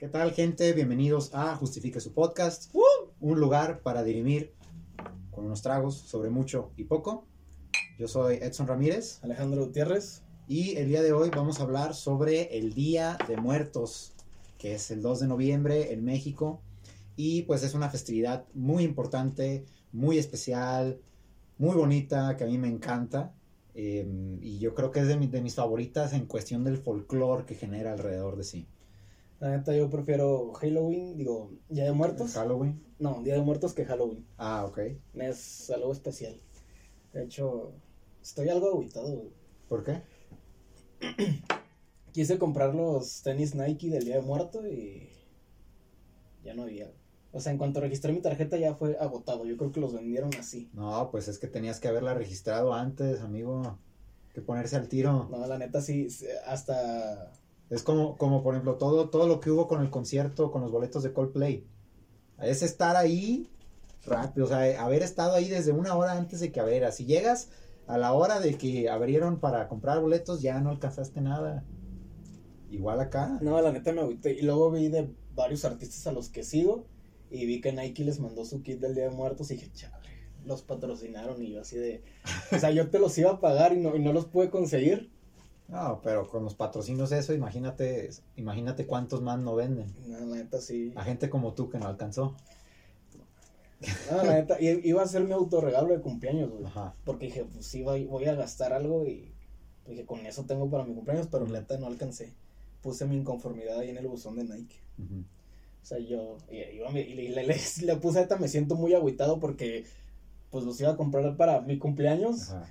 ¿Qué tal, gente? Bienvenidos a Justifique su podcast, un lugar para dirimir con unos tragos sobre mucho y poco. Yo soy Edson Ramírez Alejandro Gutiérrez. y el día de hoy vamos a hablar sobre el Día de Muertos, que es el 2 de noviembre en México. Y pues es una festividad muy importante, muy especial, muy bonita, que a mí me encanta. Eh, y yo creo que es de, mi- de mis favoritas en cuestión del folclore que genera alrededor de sí. La neta, yo prefiero Halloween, digo, Día de Muertos. Halloween. No, Día de Muertos que Halloween. Ah, ok. Es algo especial. De hecho, estoy algo agüitado. güey. ¿Por qué? Quise comprar los tenis Nike del Día de Muerto y ya no había. O sea, en cuanto registré mi tarjeta ya fue agotado. Yo creo que los vendieron así. No, pues es que tenías que haberla registrado antes, amigo. Que ponerse al tiro. No, la neta sí, hasta... Es como, como por ejemplo, todo, todo lo que hubo con el concierto, con los boletos de Coldplay. Es estar ahí rápido, o sea, haber estado ahí desde una hora antes de que abriera. Si llegas a la hora de que abrieron para comprar boletos, ya no alcanzaste nada. Igual acá. No, la neta me agüité. Y luego vi de varios artistas a los que sigo y vi que Nike les mandó su kit del Día de Muertos y dije, chale, los patrocinaron y yo así de... O sea, yo te los iba a pagar y no, y no los pude conseguir. No, pero con los patrocinios eso, imagínate, imagínate cuántos más no venden. No, la neta sí. A gente como tú que no alcanzó. No, la neta, iba a ser mi autorregalo de cumpleaños, güey. Ajá. Porque dije, pues sí, voy, voy a gastar algo y dije, con eso tengo para mi cumpleaños, pero la neta no alcancé. Puse mi inconformidad ahí en el buzón de Nike. O sea, yo y, iba- y le, le- le- le puse neta, me siento muy agüitado porque pues los iba a comprar para mi cumpleaños Ajá.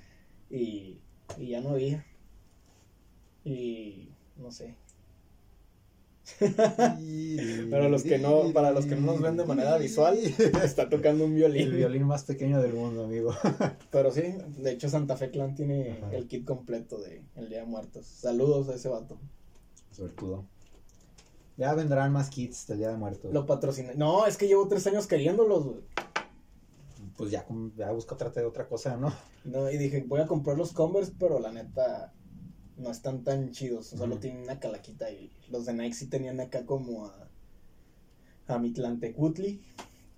y, y ya no había. Y no sé. Para los que no, para los que no nos ven de manera visual, está tocando un violín. El violín más pequeño del mundo, amigo. Pero sí, de hecho Santa Fe Clan tiene Ajá. el kit completo de El Día de Muertos. Saludos a ese vato. Suertudo. Ya vendrán más kits del Día de Muertos. Lo patrociné. No, es que llevo tres años queriéndolos, güey. Pues ya, ya busca trate de otra cosa, ¿no? No, y dije, voy a comprar los Converse, pero la neta no están tan chidos. Solo Ujú. tienen una calaquita y los de Nike sí tenían acá como a, a Mitlantecutli,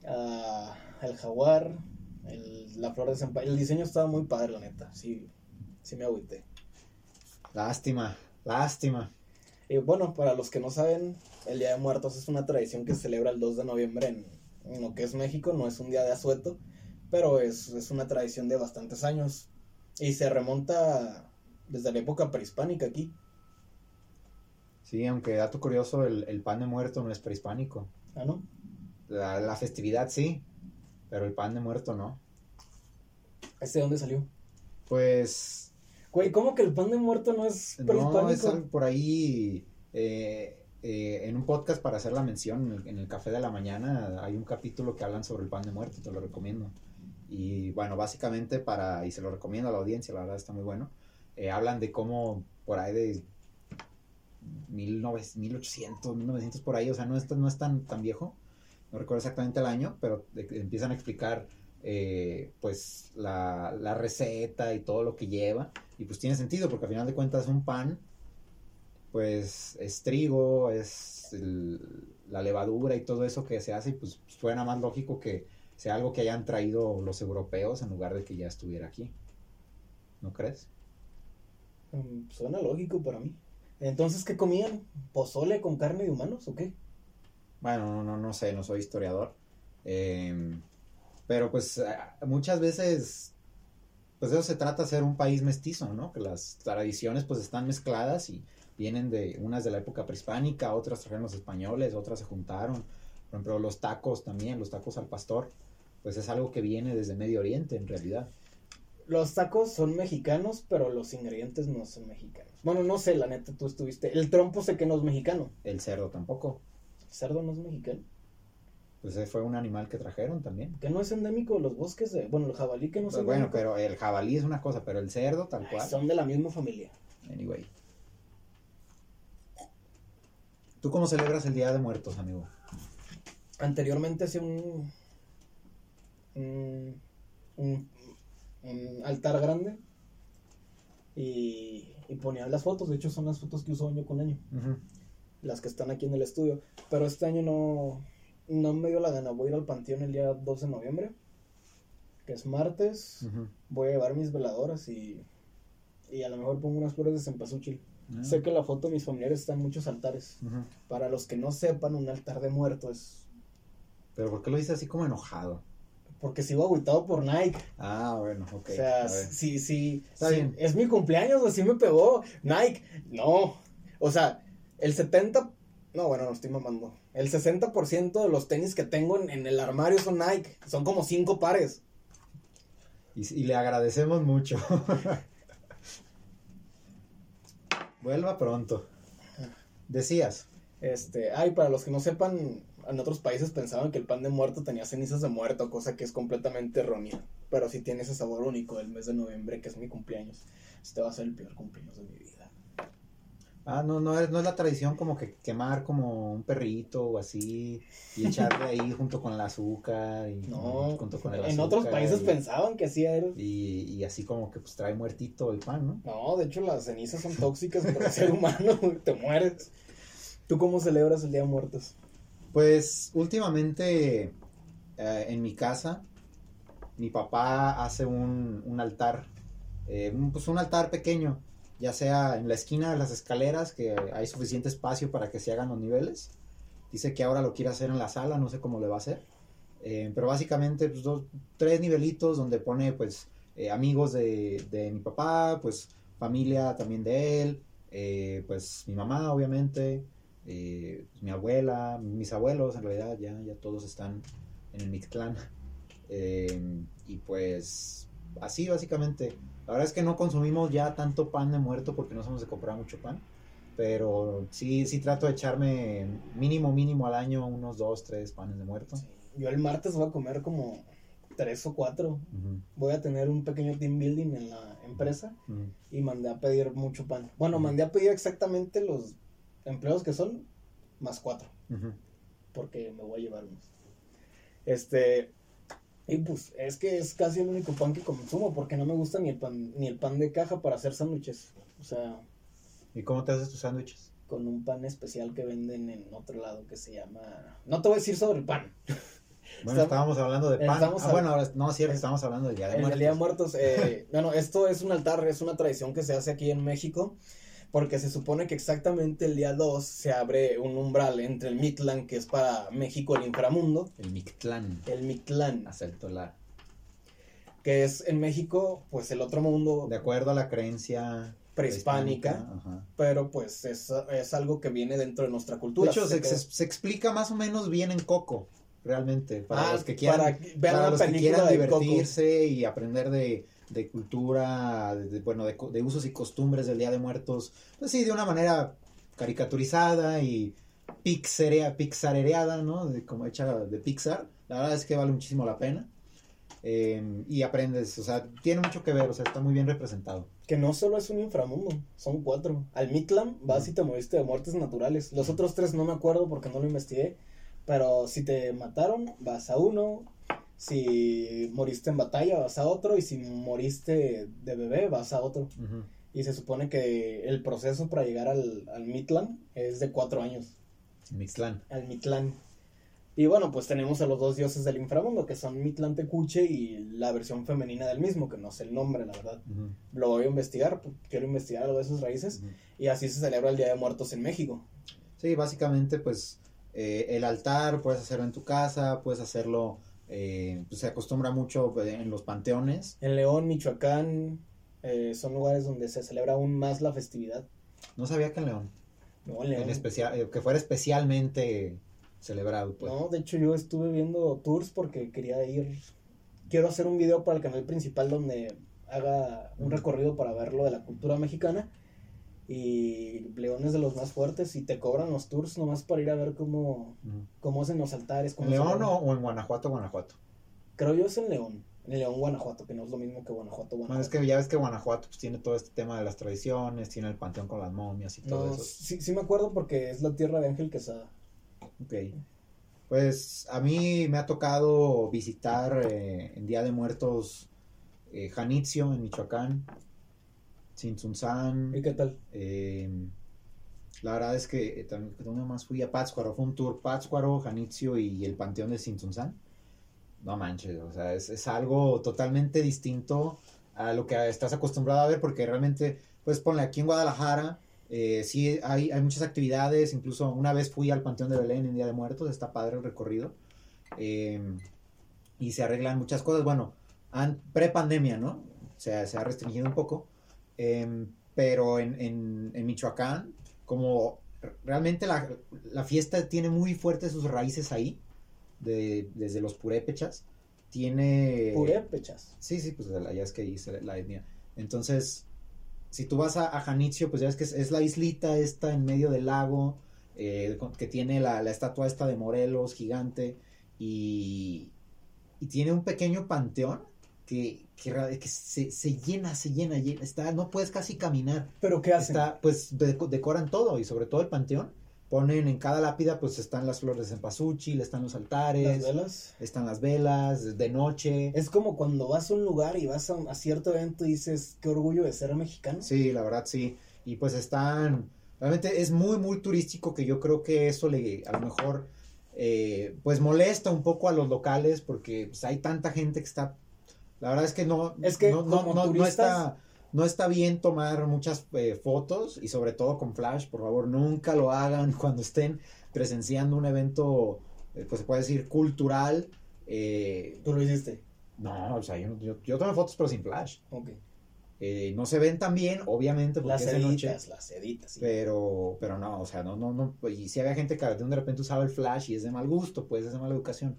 a el jaguar, el- la flor de Senpai. El diseño estaba muy padre, la neta. Sí, sí me agüité. Lástima, lástima. Y bueno, para los que no saben, el Día de Muertos es una tradición que se celebra el 2 de noviembre en, en lo que es México. No es un día de asueto, pero es, es una tradición de bastantes años. Y se remonta desde la época prehispánica aquí. Sí, aunque dato curioso, el, el pan de muerto no es prehispánico. ¿Ah, no? La, la festividad sí, pero el pan de muerto no. ¿Este de dónde salió? Pues Güey, ¿cómo que el pan de muerto no es no, prehispánico? es algo por ahí eh, eh, en un podcast para hacer la mención, en el, en el Café de la Mañana hay un capítulo que hablan sobre el pan de muerto, te lo recomiendo. Y bueno, básicamente para, y se lo recomiendo a la audiencia, la verdad está muy bueno, eh, hablan de cómo por ahí de 1900, 1800, 1900 por ahí, o sea, no es, no es tan, tan viejo, no recuerdo exactamente el año, pero empiezan a explicar eh, pues la, la receta y todo lo que lleva, y pues tiene sentido, porque al final de cuentas un pan, pues es trigo, es la levadura y todo eso que se hace, y pues suena más lógico que sea algo que hayan traído los europeos en lugar de que ya estuviera aquí. ¿No crees? Mm, Suena lógico para mí. Entonces, ¿qué comían? ¿Pozole con carne de humanos o qué? Bueno, no, no, no sé, no soy historiador. Eh, pero pues muchas veces, pues de eso se trata ser un país mestizo, ¿no? Que las tradiciones pues están mezcladas y vienen de unas de la época prehispánica, otras trajeron los españoles, otras se juntaron. Por ejemplo, los tacos también, los tacos al pastor, pues es algo que viene desde Medio Oriente en realidad. Los tacos son mexicanos, pero los ingredientes no son mexicanos. Bueno, no sé, la neta, tú estuviste. El trompo sé que no es mexicano. El cerdo tampoco. El cerdo no es mexicano. Pues ese fue un animal que trajeron también. Que no es endémico de los bosques de. Bueno, el jabalí que no es Pues bueno, pero el jabalí es una cosa, pero el cerdo tal Ay, cual. Son de la misma familia. Anyway. ¿Tú cómo celebras el Día de Muertos, amigo? Anteriormente hacía un, un, un, un altar grande y, y ponía las fotos. De hecho, son las fotos que uso año con año. Las que están aquí en el estudio. Pero este año no, no me dio la gana. Voy a ir al panteón el día 2 de noviembre, que es martes. Voy a llevar mis veladoras y, y a lo mejor pongo unas flores de cempasúchil. Ah. Sé que en la foto de mis familiares están muchos altares. Para los que no sepan, un altar de muerto es Pero ¿por qué lo dices así como enojado? Porque sigo agüitado por Nike. Ah, bueno, ok. o sea, sí, sí, Está sí, bien. Es mi cumpleaños, así me pegó. Nike, no. O sea, el 70, no, bueno, no estoy mamando. El 60% de los tenis que tengo en, en el armario son Nike. Son como cinco pares. Y, y le agradecemos mucho. Vuelva pronto. Decías. Este, ay, para los que no sepan, en otros países pensaban que el pan de muerto tenía cenizas de muerto, cosa que es completamente errónea. Pero sí tiene ese sabor único del mes de noviembre, que es mi cumpleaños. Este va a ser el peor cumpleaños de mi vida. Ah, no, no es, no es la tradición como que quemar como un perrito o así y echarle ahí junto con el azúcar y No, junto con el en azúcar otros países y, pensaban que así era. y, y así como que pues trae muertito el pan, ¿no? No, de hecho las cenizas son tóxicas para el ser humano, te mueres. ¿Tú cómo celebras el Día de Muertos? Pues últimamente eh, en mi casa mi papá hace un, un altar, eh, un- pues un altar pequeño, ya sea en la esquina de las escaleras, que hay suficiente espacio para que se hagan los niveles. Dice que ahora lo quiere hacer en la sala, no sé cómo le va a hacer. Eh, pero básicamente pues, dos, tres nivelitos donde pone pues eh, amigos de, de mi papá, pues familia también de él, eh, pues mi mamá obviamente, eh, mi abuela, mis abuelos en realidad ya, ya todos están en el Mictlán. Eh, y pues así básicamente. La verdad es que no consumimos ya tanto pan de muerto porque no somos de comprar mucho pan. Pero sí, sí trato de echarme mínimo, mínimo al año unos dos, tres panes de muerto. Yo el martes voy a comer como tres o cuatro. Voy a tener un pequeño team building en la empresa y mandé a pedir mucho pan. Bueno, mandé a pedir exactamente los empleados que son, más cuatro, porque me voy a llevar unos. Este, y pues es que es casi el único pan que consumo, porque no me gusta ni el pan, ni el pan de caja para hacer sándwiches. O sea, ¿Y cómo te haces tus sándwiches? con un pan especial que venden en otro lado que se llama... No te voy a decir sobre el pan. Bueno, Estamos- estábamos hablando de pan. estamos Ah, bueno, ahora no, es cierto, estamos hablando del Día de Muertos. el Día de Muertos, eh, bueno, esto es un altar, es una tradición que se hace aquí en México, porque se supone que exactamente el día 2 se abre un umbral entre el Mictlán, que es para México el inframundo, El Mictlán. el Mictlán, Acepto la. que es en México, pues el otro mundo De acuerdo a la creencia prehispánica, Ajá. pero pues es, es algo que viene dentro de nuestra De cultura. hecho, se, queda- se- se explica más o menos bien en Coco, realmente. Para Ah, los que quieran, para vean para los que quieran de Coco. divertirse y aprender de, de cultura, de, bueno, de, usos y costumbres del Día de Muertos, pues sí, de una manera caricaturizada y pixarea, pixarereada, ¿no? De, como hecha de Pixar. La verdad es que vale muchísimo la pena. Eh, y aprendes, o sea, tiene mucho que ver, o sea, está muy bien representado. Que no solo es un inframundo, son cuatro. Al Mictlán vas y te moriste de muertes naturales. Los otros tres no me acuerdo porque no lo investigué. Pero si te mataron, vas a uno. Si moriste en batalla, vas a otro. Y si moriste de bebé, vas a otro. Y se supone que el proceso para llegar al, al es de cuatro años. Mixtlán. Al Mictlán. Y bueno, pues tenemos a los dos dioses del inframundo, que son Mictlán Tecuche y la versión femenina del mismo, que no sé el nombre, la verdad. Lo voy a investigar, porque quiero investigar algo de sus raíces. Y así se celebra el Día de Muertos en México. Sí, básicamente, pues eh, el altar puedes hacerlo en tu casa, puedes hacerlo, eh, pues se acostumbra mucho eh, en los panteones. En León, Michoacán, eh, son lugares donde se celebra aún más la festividad. No sabía que en León, No, en León. en especial, eh, que fuera especialmente celebrado, pues. No, de hecho yo estuve viendo tours porque quería ir. Quiero hacer un video para el canal principal donde haga un recorrido para ver lo de la cultura mexicana. Y León es de los más fuertes y te cobran los tours nomás para ir a ver cómo, Ujú. cómo hacen los altares. ¿En León o, o en Guanajuato, Guanajuato? Creo yo es en León. En León, Guanajuato, que no es lo mismo que Guanajuato, Guanajuato. Bueno, es que ya ves que Guanajuato pues, tiene todo este tema de las tradiciones, tiene el panteón con las momias y todo No, eso. sí, sí me acuerdo porque es la tierra de Ángel Quesada. Ok. Pues a mí me ha tocado visitar eh, en Día de Muertos eh, Janitzio en Michoacán, Tzintzuntzán, ¿Y qué tal? eh, La verdad es que eh, también, ¿dónde más fui? A Pátzcuaro, fue un tour Pátzcuaro, Janitzio y el Panteón de Sintunzán. No manches, o sea, es, es algo totalmente distinto a lo que estás acostumbrado a ver, porque realmente, pues ponle aquí en Guadalajara, eh, sí hay, hay muchas actividades, incluso una vez fui al Panteón de Belén en Día de Muertos, está padre el recorrido, eh, y se arreglan muchas cosas, bueno, pre-pandemia, ¿no? O sea, se ha restringido un poco, eh, pero en, en, en, Michoacán, como realmente la, la, fiesta tiene muy fuertes sus raíces ahí, de, desde los purépechas, tiene... Purépechas. Sí, sí, pues allá es que hice la etnia. Entonces, si tú vas a, a Janitzio, pues ya ves que es, es, la islita esta en medio del lago, eh, que tiene la, la, estatua esta de Morelos gigante, y, y tiene un pequeño panteón que, que, que se, se, llena, se llena, llena, está, no puedes casi caminar. ¿Pero qué hacen? Está, pues decoran todo, y sobre todo el panteón ponen en cada lápida pues están las flores de cempasúchil, están los altares, las velas, están las velas de noche. Es como cuando vas a un lugar y vas a, a, cierto evento y dices, qué orgullo de ser mexicano. Sí, la verdad sí. Y pues están, realmente es muy, muy turístico que yo creo que eso le, a lo mejor, eh, pues molesta un poco a los locales porque pues, hay tanta gente que está, la verdad es que no, es que no, no, turistas, no está no está bien tomar muchas eh, fotos y sobre todo con flash, por favor, nunca lo hagan cuando estén presenciando un evento, eh, pues se puede decir, cultural. Eh, ¿Tú lo hiciste? No, o sea, yo, yo, yo tomé fotos pero sin flash. Ok. Eh, no se ven tan bien, obviamente, porque las es de editas, noche. las editas. Sí. Pero, pero no, o sea, no, no, no. Y si había gente que de repente usaba el flash y es de mal gusto, pues es de mala educación.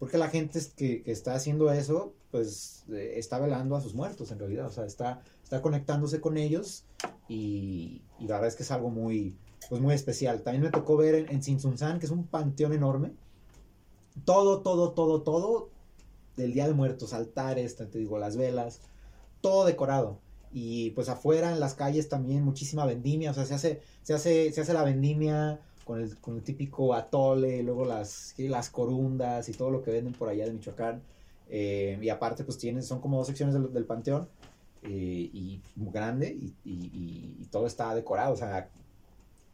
Porque la gente que, está haciendo eso, pues eh, está velando a sus muertos en realidad. O sea, está, conectándose con ellos y, la verdad es que es algo muy, pues muy especial. También me tocó ver en, en Sinsunzán, que es un panteón enorme. Todo, todo, todo, todo del Día de Muertos, altares, te digo, las velas, todo decorado. Y pues afuera en las calles también muchísima vendimia, o sea, se hace, se hace, se hace la vendimia con el, con el típico atole, luego las, las corundas y todo lo que venden por allá de Michoacán. Eh, y aparte, pues tienen, son como dos secciones del, del panteón eh, y muy grande y, y, y, todo está decorado. O sea,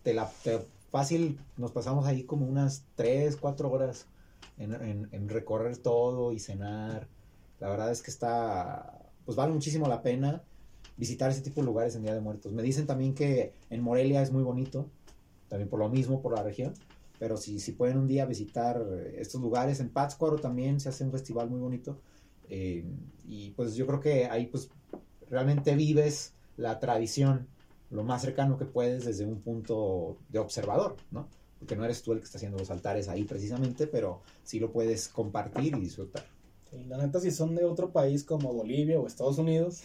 te la, te, fácil nos pasamos ahí como unas 3, 4 horas en, en, en, recorrer todo y cenar. La verdad es que está, pues vale muchísimo la pena visitar ese tipo de lugares en Día de Muertos. Me dicen también que en Morelia es muy bonito, también por lo mismo, por la región. Pero si, si pueden un día visitar estos lugares, en Pátzcuaro también se hace un festival muy bonito. Eh, y pues yo creo que ahí pues realmente vives la tradición lo más cercano que puedes desde un punto de observador, ¿no? Porque no eres tú el que está haciendo los altares ahí precisamente, pero sí lo puedes compartir y disfrutar. La neta, si son de otro país como Bolivia o Estados Unidos,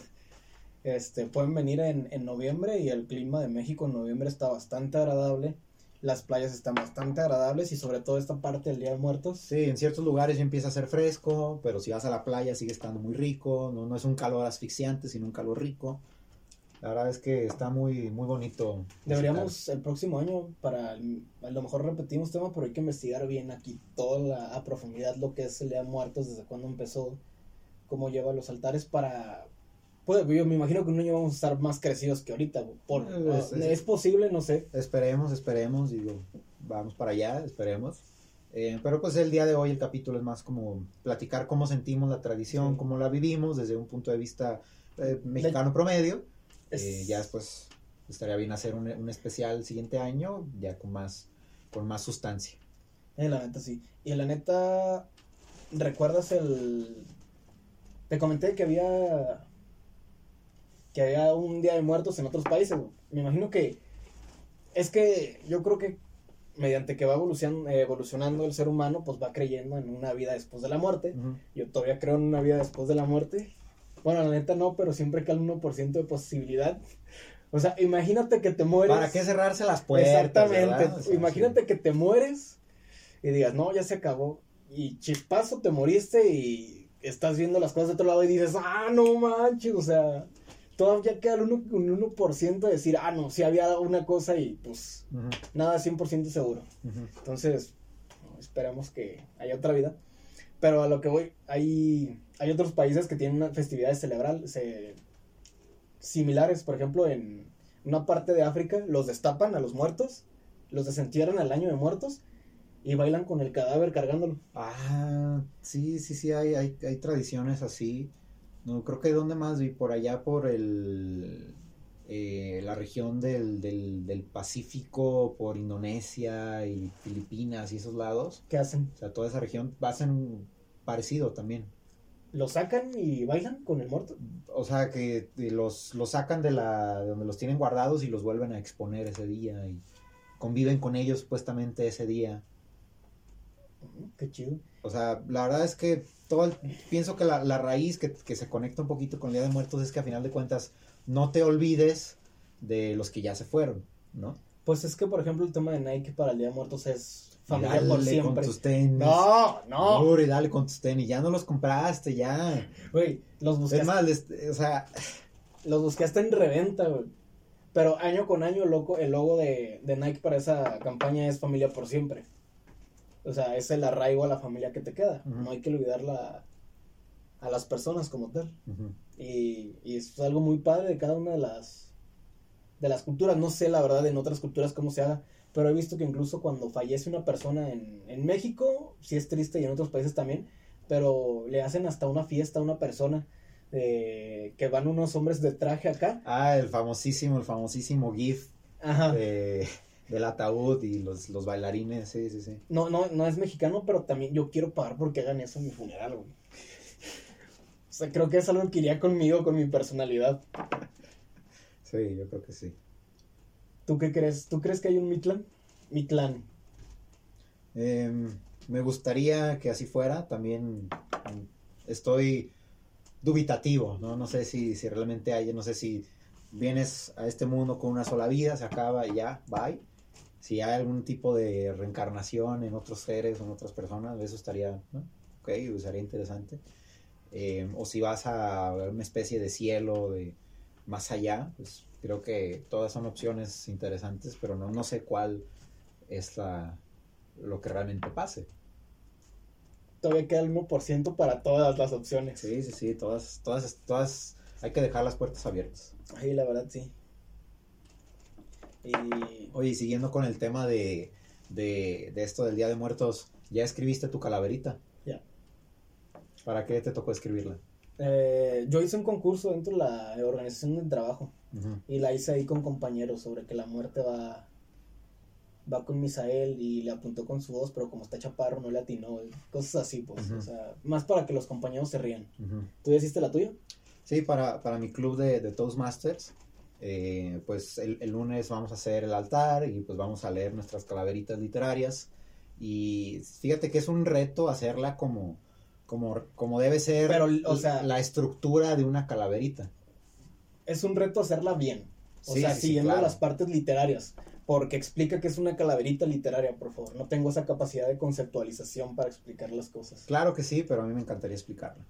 este, pueden venir en, en noviembre y el clima de México en noviembre está bastante agradable las playas están bastante agradables y sobre todo esta parte del Día de Muertos. Sí, en ciertos lugares ya empieza a ser fresco, pero si vas a la playa sigue estando muy rico, no, no es un calor asfixiante, sino un calor rico. La verdad es que está muy, muy bonito. Deberíamos visitar. el próximo año, para a lo mejor repetimos tema, pero hay que investigar bien aquí toda la, a profundidad lo que es el Día de Muertos, desde cuándo empezó, cómo lleva los altares para, pues, yo me imagino que un año vamos a estar más crecidos que ahorita. Por, es, es, es, posible, no sé. Esperemos, esperemos, digo, vamos para allá, esperemos. Eh, pero pues el día de hoy el capítulo es más como platicar cómo sentimos la tradición, sí. cómo la vivimos desde un punto de vista eh, mexicano de, promedio. Eh, ya después estaría bien hacer un, un, especial el siguiente año, ya con más, con más sustancia. Eh, la neta sí. Y la neta, ¿recuerdas el... Te comenté que había que había un día de muertos en otros países. Me imagino que es que yo creo que mediante que va evolucionando, evolucionando el ser humano, pues va creyendo en una vida después de la muerte. Uh -huh. Yo todavía creo en una vida después de la muerte. Bueno, la neta no, pero siempre que al 1% de posibilidad. O sea, imagínate que te mueres. ¿Para qué cerrarse las puertas? Exactamente. O sea, imagínate sí. que te mueres y digas, no, ya se acabó. Y chispazo, te moriste y estás viendo las cosas de otro lado y dices, ah, no manches, o sea, todavía queda el 1%, un 1 de decir, ah, no, sí había una cosa y pues uh -huh. nada 100% seguro. Uh -huh. Entonces, esperamos que haya otra vida. Pero a lo que voy, hay, hay otros países que tienen festividades celebrales se, similares. Por ejemplo, en una parte de África, los destapan a los muertos, los desentierran al año de muertos y bailan con el cadáver cargándolo. Ah, sí, sí, sí, hay, hay, hay tradiciones así. No, creo que donde más vi, por allá por el eh, la región del, del, del, Pacífico, por Indonesia y Filipinas y esos lados. ¿Qué hacen? O sea, toda esa región hacen parecido también. ¿Lo sacan y bailan con el muerto? O sea, que los, los sacan de la de donde los tienen guardados y los vuelven a exponer ese día y conviven con ellos supuestamente ese día. Qué chido. O sea, la verdad es que todo el, pienso que la, la raíz que, que, se conecta un poquito con el Día de Muertos es que a final de cuentas no te olvides de los que ya se fueron, ¿no? Pues es que, por ejemplo, el tema de Nike para el Día de Muertos es familia por siempre. con tus tenis. No, no. Uri, dale con tus tenis. Ya no los compraste, ya. Güey, los buscaste. Es más, les, o sea. Los buscaste en reventa, güey. Pero año con año, loco, el logo de, de Nike para esa campaña es familia por siempre. O sea, es el arraigo a la familia que te queda. Uh -huh. No hay que olvidarla a las personas como tal. Uh -huh. y, y, es algo muy padre de cada una de las de las culturas. No sé la verdad en otras culturas cómo se haga, pero he visto que incluso cuando fallece una persona en, en México, sí es triste y en otros países también, pero le hacen hasta una fiesta a una persona. Eh, que van unos hombres de traje acá. Ah, el famosísimo, el famosísimo GIF. Ajá. De, del ataúd y los, los bailarines, sí, sí, sí. No, no, no es mexicano, pero también yo quiero pagar porque hagan eso en mi funeral, güey. O sea, creo que es algo que iría conmigo, con mi personalidad. Sí, yo creo que sí. ¿Tú qué crees? ¿Tú crees que hay un Mitlan? Mitlan. Eh, me gustaría que así fuera. También estoy dubitativo, ¿no? No sé si, si realmente hay, no sé si vienes a este mundo con una sola vida, se acaba y ya, bye. Si hay algún tipo de reencarnación en otros seres o en otras personas, eso estaría, ¿no? Ok, sería interesante. Eh, o si vas a una especie de cielo de más allá, pues creo que todas son opciones interesantes, pero no, no sé cuál es la, lo que realmente pase. Todavía queda el 1% para todas las opciones. Sí, sí, sí, todas, todas, todas, hay que dejar las puertas abiertas. Ay, la verdad, sí. Y... Oye, siguiendo con el tema de, de, de esto del Día de Muertos, ¿ya escribiste tu calaverita? Ya. ¿Para qué te tocó escribirla? Eh, yo hice un concurso dentro de la organización del trabajo uh -huh. y la hice ahí con compañeros sobre que la muerte va va con Misael y le apuntó con su voz, pero como está chaparro no le atinó, cosas así, pues, uh -huh. o sea, más para que los compañeros se rían. Uh -huh. ¿Tú ya hiciste la tuya? Sí, para, para mi club de, de Toastmasters, eh, pues el, el, lunes vamos a hacer el altar y pues vamos a leer nuestras calaveritas literarias y fíjate que es un reto hacerla como como, como debe ser Pero, o sea, la estructura de una calaverita. Es un reto hacerla bien. O Sí, sea, sí, siguiendo claro. las partes literarias. Porque explica que es una calaverita literaria, por favor. No tengo esa capacidad de conceptualización para explicar las cosas. Claro que sí, pero a mí me encantaría explicarla.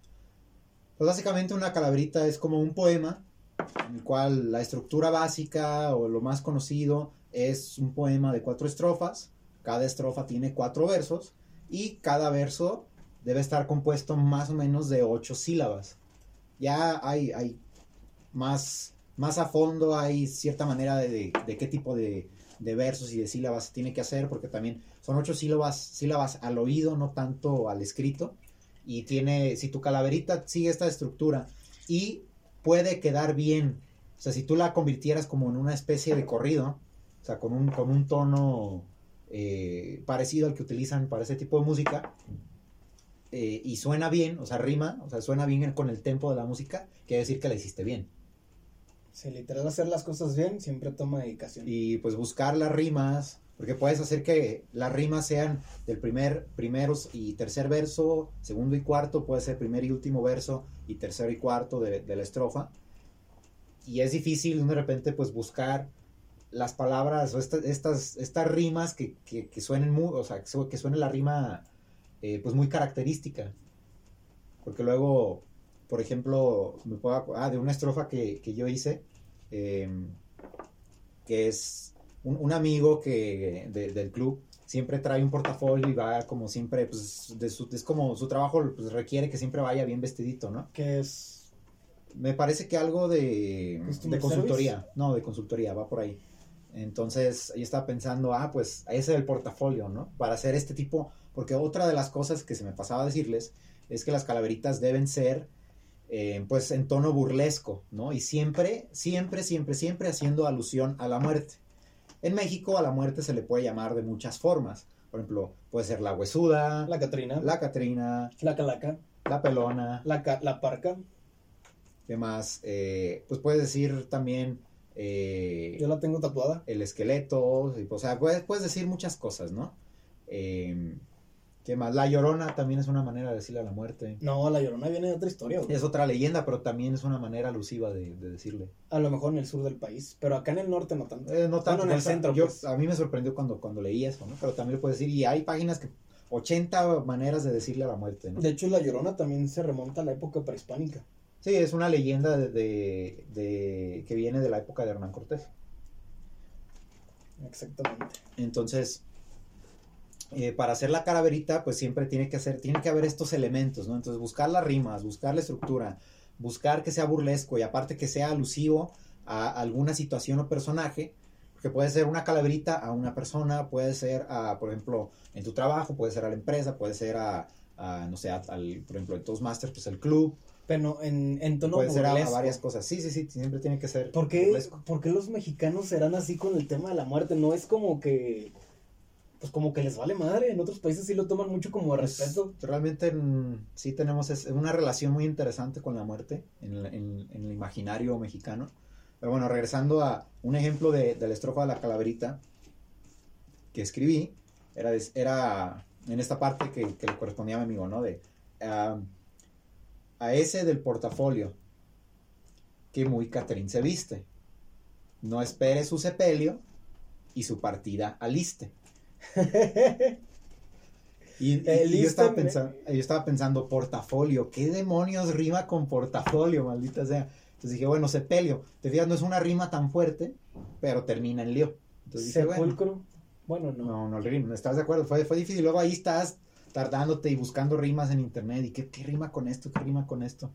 Pues básicamente una calaverita es como un poema en el cual la estructura básica o lo más conocido es un poema de cuatro estrofas. Cada estrofa tiene cuatro versos y cada verso debe estar compuesto más o menos de ocho sílabas. Ya hay, hay más, más a fondo, hay cierta manera de, de, qué tipo de, de, versos y de sílabas se tiene que hacer, porque también son ocho sílabas, sílabas al oído, no tanto al escrito. Y tiene, si tu calaverita sigue esta estructura y puede quedar bien, o sea, si tú la convirtieras como en una especie de corrido, o sea, con un, con un tono eh, parecido al que utilizan para ese tipo de música, eh, y suena bien, o sea, rima, o sea, suena bien con el tempo de la música, quiere decir que la hiciste bien. Sí, literal, hacer las cosas bien siempre toma dedicación. Y pues buscar las rimas, porque puedes hacer que las rimas sean del primer, primeros y tercer verso, segundo y cuarto, puede ser primer y último verso y tercero y cuarto de, de la estrofa. Y es difícil de repente pues buscar las palabras o esta, estas, estas rimas que, que, que suenen muy, o sea, que suene la rima eh, pues muy característica. Porque luego, por ejemplo, me puedo, ah, de una estrofa que, que yo hice, eh, que es un, un amigo que de, del club siempre trae un portafolio y va como siempre, pues de su, es como su trabajo pues, requiere que siempre vaya bien vestidito, ¿no? Que es Me parece que algo de consultoría. No, de consultoría, va por ahí. Entonces, yo estaba pensando, ah, pues ese es el portafolio, ¿no? Para hacer este tipo, porque otra de las cosas que se me pasaba a decirles es que las calaveritas deben ser, eh, pues, en tono burlesco, ¿no? Y siempre, siempre, siempre, siempre haciendo alusión a la muerte. En México a la muerte se le puede llamar de muchas formas. Por ejemplo, puede ser la huesuda, La Catrina, la Catrina, la Calaca, la pelona, la, ca- la Parca. ¿qué más? Eh, pues puedes decir también eh, Yo la tengo tatuada. el esqueleto, y, o sea, puedes, puedes decir muchas cosas, ¿no? Eh, ¿Qué más? La llorona también es una manera de decirle a la muerte. No, la Llorona viene de otra historia, güey. Es otra leyenda, pero también es una manera alusiva de, de decirle. A lo mejor en el sur del país, pero acá en el norte no tanto. Eh, no tanto, Bueno, en el centro, yo- pues. A mí me sorprendió cuando, cuando leí eso, ¿no? Pero también lo puedes decir, y hay páginas que... 80 maneras de decirle a la muerte, ¿no? De hecho, la Llorona también se remonta a la época prehispánica. Sí, es una leyenda de, de- de- que viene de la época de Hernán Cortés. Exactamente. Entonces, eh, para hacer la calaverita, pues siempre tiene que hacer, tiene que haber estos elementos, ¿no? Entonces, buscar las rimas, buscar la estructura, buscar que sea burlesco y aparte que sea alusivo a alguna situación o personaje, que puede ser una calaverita a una persona, puede ser a, por ejemplo, en tu trabajo, puede ser a la empresa, puede ser a, a, no sé, a- al, por ejemplo, en Toastmasters, pues el club, Pero en, en tono puede ser a, varias cosas. Sí, sí, sí, siempre tiene que ser ¿Por qué, por qué los mexicanos serán así con el tema de la muerte? No es como que. Pues como que les vale madre. En otros países sí lo toman mucho como Pues, respeto. realmente sí tenemos es- una relación muy interesante con la muerte en, el- en- en el imaginario mexicano. Pero bueno, regresando a un ejemplo de, de la estrofa de la calaverita que escribí, era, era en esta parte que, que le correspondía a mi amigo, ¿no? De a ese del portafolio que muy Catrín se viste. No espere su sepelio y su partida aliste. Y, y- El y yo, estaba Isten, pensando, yo estaba pensando, portafolio, ¿qué demonios rima con portafolio, maldita sea? Entonces dije, bueno, sepelio, te fijas, no es una rima tan fuerte, pero termina en lío. Entonces dije, bueno, Sepulcro. Bueno, no. no, no el rima, ¿estás de acuerdo? Fue, fue difícil, luego ahí estás tardándote y buscando rimas en internet, y qué, qué rima con esto, qué rima con esto.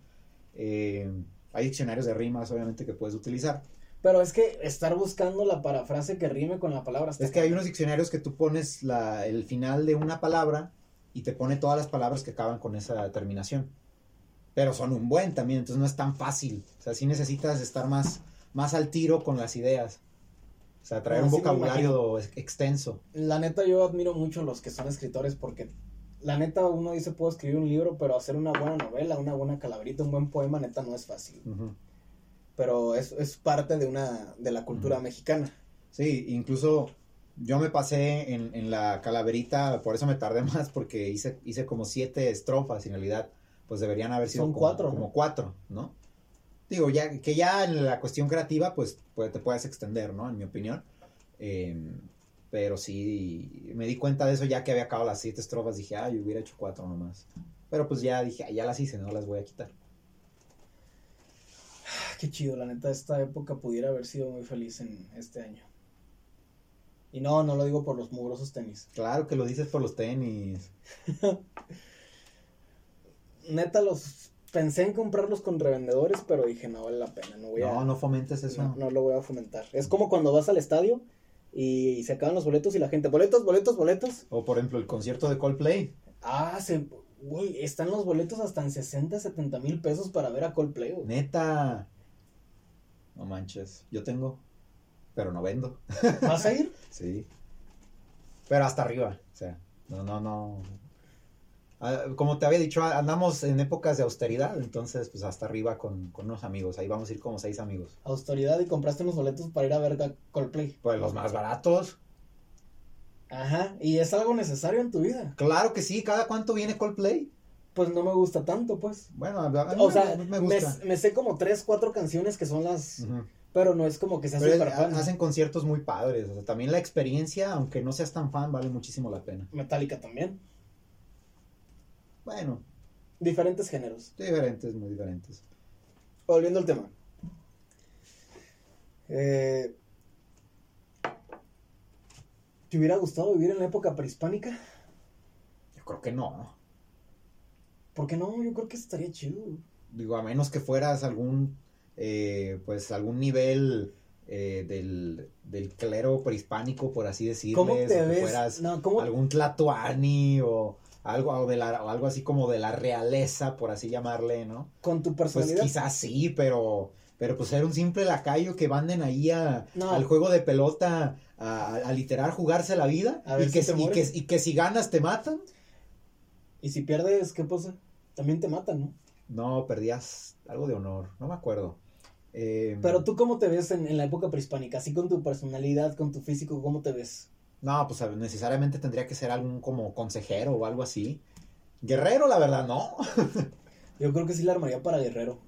Eh, hay diccionarios de rimas, obviamente, que puedes utilizar. Pero es que estar buscando la parafrase que rime con la palabra. Es que hay unos diccionarios que tú pones la, el final de una palabra y te pone todas las palabras que acaban con esa terminación. Pero son un buen también, entonces no es tan fácil. O sea, sí necesitas estar más, más al tiro con las ideas. O sea, traer No, un sí vocabulario ex- extenso. La neta, yo admiro mucho a los que son escritores porque. La neta, uno dice, puedo escribir un libro, pero hacer una buena novela, una buena calaverita, un buen poema, neta, no es fácil. Ujú. Pero es, es parte de una de la cultura mexicana. Sí, incluso yo me pasé en, en la calaverita, por eso me tardé más, porque hice, hice como siete estrofas y en realidad pues deberían haber sido Son como, cuatro, ¿no? como cuatro, ¿no? Digo, ya que ya en la cuestión creativa pues, pues te puedes extender, ¿no? En mi opinión. Eh, pero sí, me di cuenta de eso ya que había acabado las siete estrofas, dije, ah, yo hubiera hecho cuatro nomás. Pero pues ya dije, "Ah, ya las hice, no las voy a quitar. Qué chido, la neta, esta época pudiera haber sido muy feliz en este año. Y no, no lo digo por los mugrosos tenis. Claro que lo dices por los tenis. Neta, los pensé en comprarlos con revendedores, pero dije, no vale la pena, no voy a... No, no fomentes eso. no, no lo voy a fomentar. Es como cuando vas al estadio y se acaban los boletos y la gente, boletos, boletos, boletos. O por ejemplo el concierto de Coldplay. Ah, se... Güey, están los boletos hasta en 60, 70 mil pesos para ver a Coldplay. güey. Neta. No manches. Yo tengo. Pero no vendo. ¿Vas a ir? Sí. Pero hasta arriba. O sea, no, no, no. Ah, Como te había dicho, andamos en épocas de austeridad. Entonces, pues hasta arriba con, con unos amigos. Ahí vamos a ir como seis amigos. Autoridad y compraste unos boletos para ir a ver Coldplay. Pues los más baratos. Ajá, y es algo necesario en tu vida. Claro que sí. ¿Cada cuánto viene Coldplay? Pues no me gusta tanto, pues. Bueno, a, mí O me- sea, me, gusta. me sé como tres, cuatro canciones que son las... Pero no es como que súper es- fan. hacen conciertos muy padres. O sea, también la experiencia, aunque no seas tan fan, vale muchísimo la pena. Metallica también. Bueno, Diferentes géneros. diferentes, muy diferentes. Volviendo al tema. Eh, ¿Te hubiera gustado vivir en la época prehispánica? Yo creo que no. ¿Por qué no? Yo creo que estaría chido. digo, a menos que fueras algún, eh, pues algún nivel eh, del, del clero prehispánico, por así decirlo. ¿Cómo te o ves? fueras No, ¿cómo- algún tlatoani o algo, o de la- o algo así como de la realeza, por así llamarle, ¿no? Con tu Pues personalidad. quizás sí, pero, pero pues ser un simple lacayo que manden ahí a, No. al juego de pelota a, a literar jugarse la vida y, que, si te y, que, mueres. y que si ganas te matan. Y si pierdes, ¿qué pasa? También te matan, ¿no? No, perdías algo de honor, no me acuerdo. Eh, Pero tú, ¿cómo te ves en, en la época prehispánica? Así con tu personalidad, con tu físico, ¿cómo te ves? No, pues necesariamente tendría que ser algún como consejero o algo así. Guerrero, la verdad, no. Yo creo que sí la armaría para guerrero.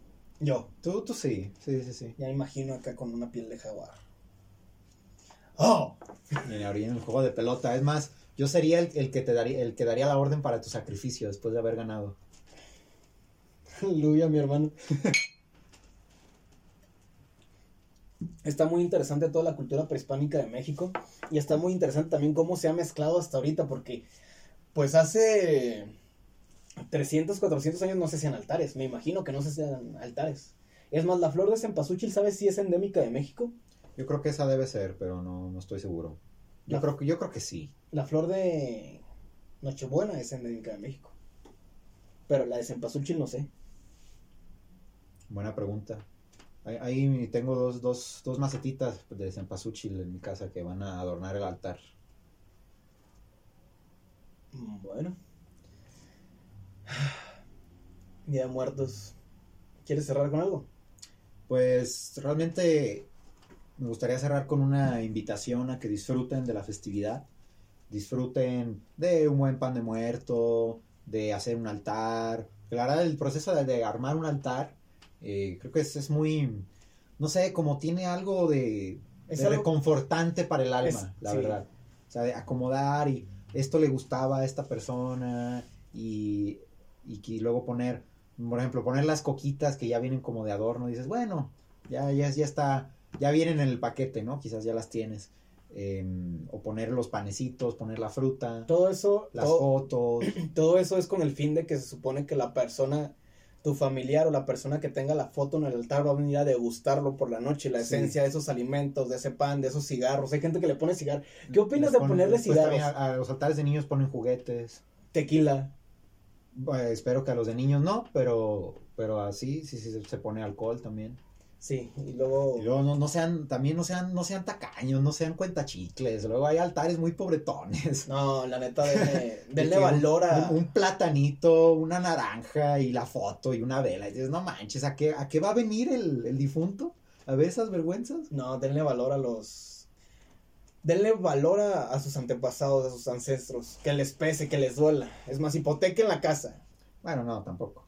Yo. Tú, tú sí, sí, sí, sí. Ya me imagino acá con una piel de jaguar. ¡Oh! Y ahorita en el juego de pelota. Es más, yo sería el, el que te daría, el que daría la orden para tu sacrificio después de haber ganado. Aleluya, mi hermano. Está muy interesante toda la cultura prehispánica de México y está muy interesante también cómo se ha mezclado hasta ahorita porque pues hace 300, 400 años no se hacían altares, me imagino que no se hacían altares. Es más, la flor de cempasúchil, ¿sabes si es endémica de México? Yo creo que esa debe ser, pero no, no estoy seguro. Yo La- creo que, yo creo que sí. La flor de Nochebuena es endémica de México. Pero la de cempasúchil no sé. Buena pregunta. Ahí, tengo dos, dos, dos macetitas de cempasúchil en mi casa que van a adornar el altar. Bueno. Día de Muertos. ¿Quieres cerrar con algo? Pues realmente me gustaría cerrar con una invitación a que disfruten de la festividad, disfruten de un buen pan de muerto, de hacer un altar. La verdad, el proceso de, de armar un altar, eh, creo que es, es muy, no sé, como tiene algo de, Es de algo- reconfortante para el alma, Es- la sí. verdad. O sea, de acomodar y esto le gustaba a esta persona y, y que luego poner, por ejemplo, poner las coquitas que ya vienen como de adorno, dices, bueno, ya, ya, ya está, ya vienen en el paquete, ¿no? Quizás ya las tienes. Eh, o poner los panecitos, poner la fruta, Todo eso, las todo, fotos. todo eso es con el fin de que se supone que la persona, tu familiar o la persona que tenga la foto en el altar va a venir a degustarlo por la noche, la Sí. esencia de esos alimentos, de ese pan, de esos cigarros. Hay gente que le pone cigarro. ¿Qué opinas Les de ponerle cigarros? A, a los altares de niños ponen juguetes. Tequila. Bueno, espero que a los de niños no, pero, pero así, sí, sí, se pone alcohol también. Sí, y luego... Y luego no, no sean, también no sean, no sean tacaños, no sean cuentachicles. Luego hay altares muy pobretones. No, la neta, denle, De denle valor a... Un, un platanito, una naranja y la foto y una vela. Y dices, no manches, ¿a qué, a qué va a venir el, el difunto? ¿A ver esas vergüenzas? No, denle valor a los... Denle valor a, a sus antepasados, a sus ancestros. Que les pese, que les duela. Es más, hipotequen la casa. Bueno, no, tampoco.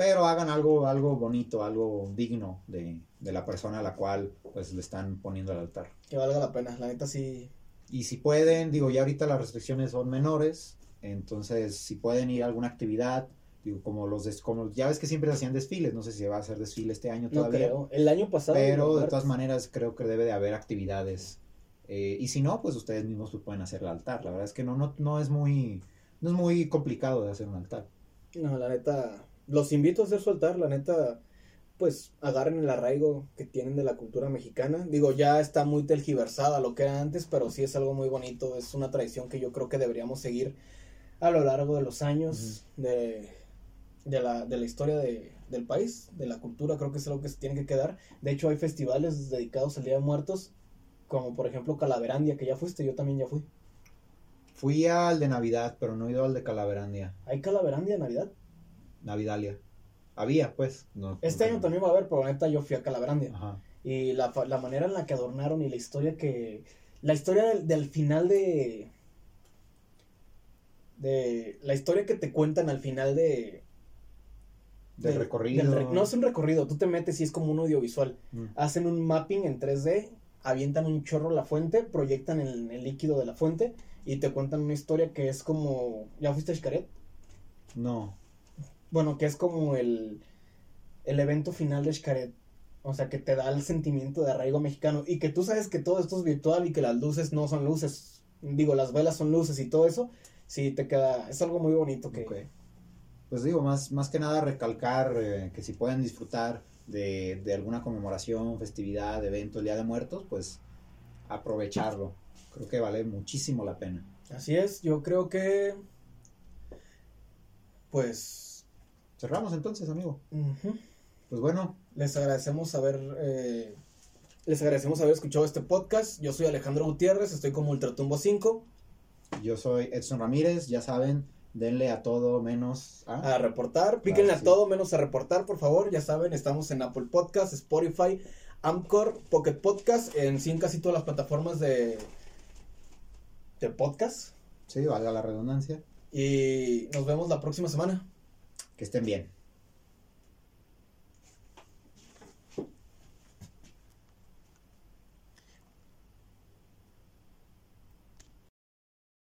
Pero hagan algo, algo bonito, algo digno de, de la persona a la cual pues le están poniendo al altar. Que valga la pena. La neta sí... Y si pueden, digo, ya ahorita las restricciones son menores, entonces si pueden ir a alguna actividad, digo, como los des- como ya ves que siempre se hacían desfiles, no sé si va a hacer desfile este año No todavía, creo. El año pasado... pero de todas maneras creo que debe de haber actividades. Eh, y si no, pues ustedes mismos pueden hacer el altar. La verdad es que no, no, no es muy, no es muy complicado de hacer un altar. No, la neta, los invito a hacer su altar, la neta, pues agarren el arraigo que tienen de la cultura mexicana. Digo, ya está muy tergiversada lo que era antes, pero sí es algo muy bonito, es una tradición que yo creo que deberíamos seguir a lo largo de los años de, de, la, de la historia de- del país, de la cultura, creo que es algo que se tiene que quedar. De hecho, hay festivales dedicados al Día de Muertos, como por ejemplo Calaverandia, que ya fuiste, yo también ya fui. Fui al de Navidad, pero no he ido al de Calaverandia, ¿Hay Calaverandia en Navidad? Navidalia. Había, pues. No, Este año también va a haber, pero la neta yo fui a Calaverandia. Ajá. Y la, la manera en la que adornaron y la historia que... La historia del, del final de... De... La historia que te cuentan al final de... Del de- recorrido. del no es un recorrido, tú te metes y es como un audiovisual. Mm. Hacen un mapping en 3D, avientan un chorro a la fuente, proyectan el, el líquido de la fuente y te cuentan una historia que es como... ¿Ya fuiste a Xcaret? No. Bueno, que es como el, el evento final de Xcaret. O sea, que te da el sentimiento de arraigo mexicano. Y que tú sabes que todo esto es virtual y que las luces no son luces. Digo, las velas son luces y todo eso. Sí, te queda. Es algo muy bonito que. Ok. pues digo, más, más que nada recalcar eh, que si pueden disfrutar de, de alguna conmemoración, festividad, evento, el Día de Muertos, pues aprovecharlo. Creo que vale muchísimo la pena. Así es, yo creo que pues Cerramos entonces, amigo. Pues bueno, les agradecemos haber eh, les agradecemos haber escuchado este podcast. Yo soy Alejandro Gutiérrez, estoy como Ultratumbo 5 yo soy Edson Ramírez, ya saben, denle a todo menos a... a reportar. Píquenle a todo menos a reportar, por favor. Ya saben, estamos en Apple Podcast, Spotify, Amcor, Pocket Podcast, en sí en casi todas las plataformas de de podcast. Sí, valga la redundancia. Y nos vemos la próxima semana. Que estén bien.